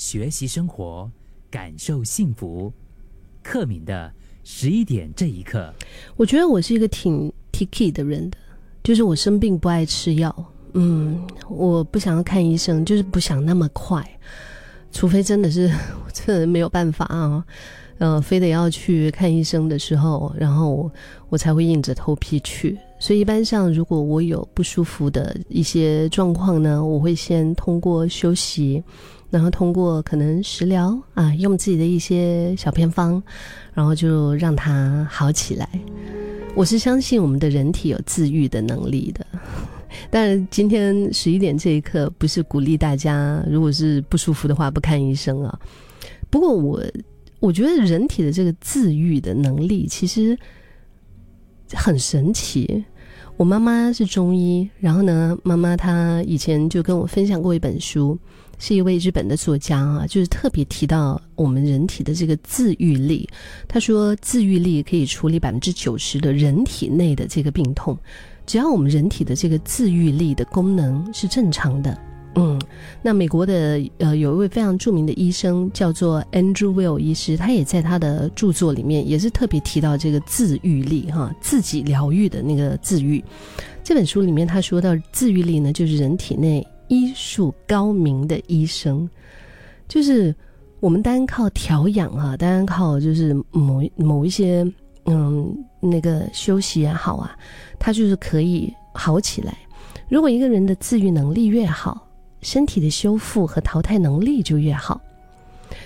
学习生活，感受幸福。克敏的十一点这一刻，我觉得我是一个挺 t i k y 的人的，就是我生病不爱吃药，嗯，我不想要看医生，就是不想那么快，除非真的是 真的没有办法啊，呃，非得要去看医生的时候，然后我才会硬着头皮去。所以一般上，如果我有不舒服的一些状况呢，我会先通过休息。然后通过可能食疗啊，用自己的一些小偏方，然后就让它好起来。我是相信我们的人体有自愈的能力的。但今天十一点这一刻，不是鼓励大家，如果是不舒服的话，不看医生啊。不过我我觉得人体的这个自愈的能力其实很神奇。我妈妈是中医，然后呢，妈妈她以前就跟我分享过一本书。是一位日本的作家啊，就是特别提到我们人体的这个自愈力。他说，自愈力可以处理百分之九十的人体内的这个病痛，只要我们人体的这个自愈力的功能是正常的。嗯，那美国的呃有一位非常著名的医生叫做 Andrew Will 医师，他也在他的著作里面也是特别提到这个自愈力哈，自己疗愈的那个自愈。这本书里面他说到，自愈力呢，就是人体内。医术高明的医生，就是我们单靠调养啊，单靠就是某某一些嗯那个休息也好啊，他就是可以好起来。如果一个人的自愈能力越好，身体的修复和淘汰能力就越好。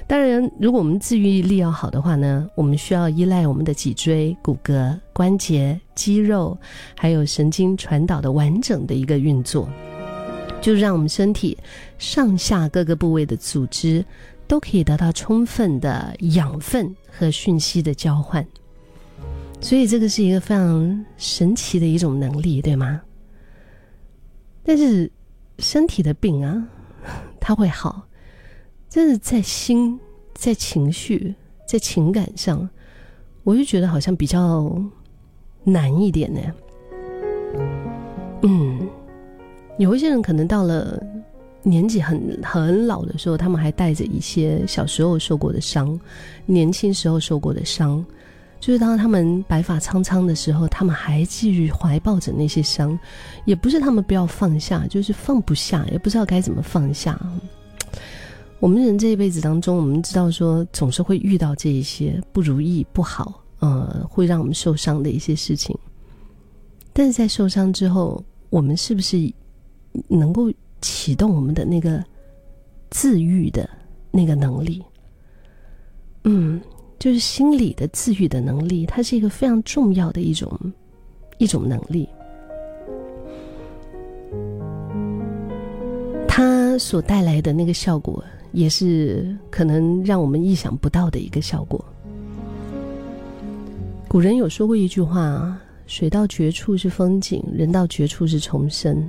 当然，如果我们自愈力要好的话呢，我们需要依赖我们的脊椎、骨骼、关节、肌肉，还有神经传导的完整的一个运作。就让我们身体上下各个部位的组织都可以得到充分的养分和讯息的交换，所以这个是一个非常神奇的一种能力，对吗？但是身体的病啊，它会好，真是在心、在情绪、在情感上，我就觉得好像比较难一点呢。嗯。有一些人可能到了年纪很很老的时候，他们还带着一些小时候受过的伤，年轻时候受过的伤，就是当他们白发苍苍的时候，他们还继续怀抱着那些伤，也不是他们不要放下，就是放不下，也不知道该怎么放下。我们人这一辈子当中，我们知道说总是会遇到这一些不如意、不好，呃，会让我们受伤的一些事情，但是在受伤之后，我们是不是？能够启动我们的那个自愈的那个能力，嗯，就是心理的自愈的能力，它是一个非常重要的一种一种能力。它所带来的那个效果，也是可能让我们意想不到的一个效果。古人有说过一句话：“水到绝处是风景，人到绝处是重生。”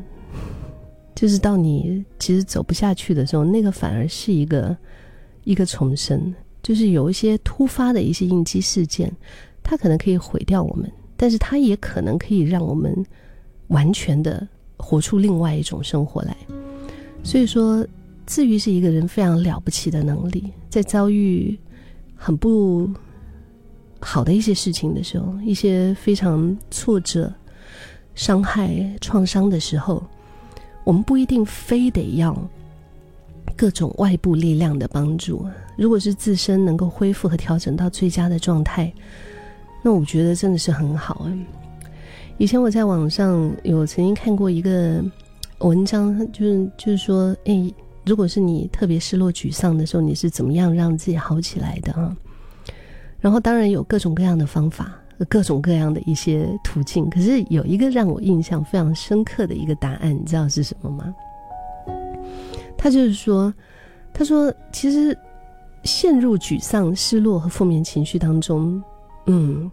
就是到你其实走不下去的时候，那个反而是一个一个重生。就是有一些突发的一些应激事件，它可能可以毁掉我们，但是它也可能可以让我们完全的活出另外一种生活来。所以说，自愈是一个人非常了不起的能力。在遭遇很不好的一些事情的时候，一些非常挫折、伤害、创伤的时候。我们不一定非得要各种外部力量的帮助，如果是自身能够恢复和调整到最佳的状态，那我觉得真的是很好。以前我在网上有曾经看过一个文章，就是就是说，哎，如果是你特别失落、沮丧的时候，你是怎么样让自己好起来的啊？然后当然有各种各样的方法。各种各样的一些途径，可是有一个让我印象非常深刻的一个答案，你知道是什么吗？他就是说，他说其实陷入沮丧、失落和负面情绪当中，嗯，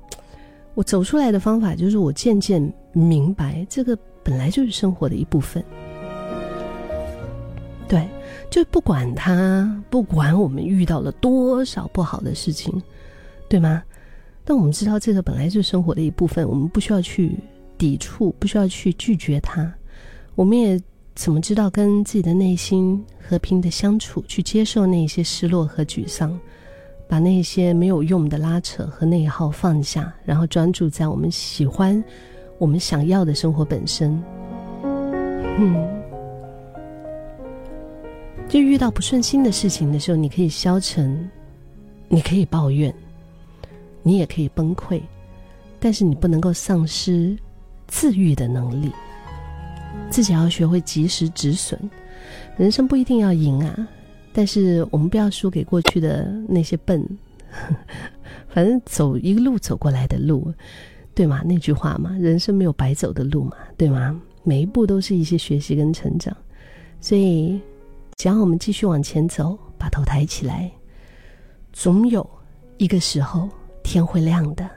我走出来的方法就是我渐渐明白，这个本来就是生活的一部分。对，就不管他，不管我们遇到了多少不好的事情，对吗？但我们知道，这个本来是生活的一部分，我们不需要去抵触，不需要去拒绝它。我们也怎么知道跟自己的内心和平的相处，去接受那些失落和沮丧，把那些没有用的拉扯和内耗放下，然后专注在我们喜欢、我们想要的生活本身。嗯，就遇到不顺心的事情的时候，你可以消沉，你可以抱怨，你也可以崩溃，但是你不能够丧失自愈的能力。自己要学会及时止损，人生不一定要赢啊，但是我们不要输给过去的那些笨，反正走一个路走过来的路，对吗？那句话嘛，人生没有白走的路嘛，对吗？每一步都是一些学习跟成长，所以只要我们继续往前走，把头抬起来，总有一个时候天会亮的。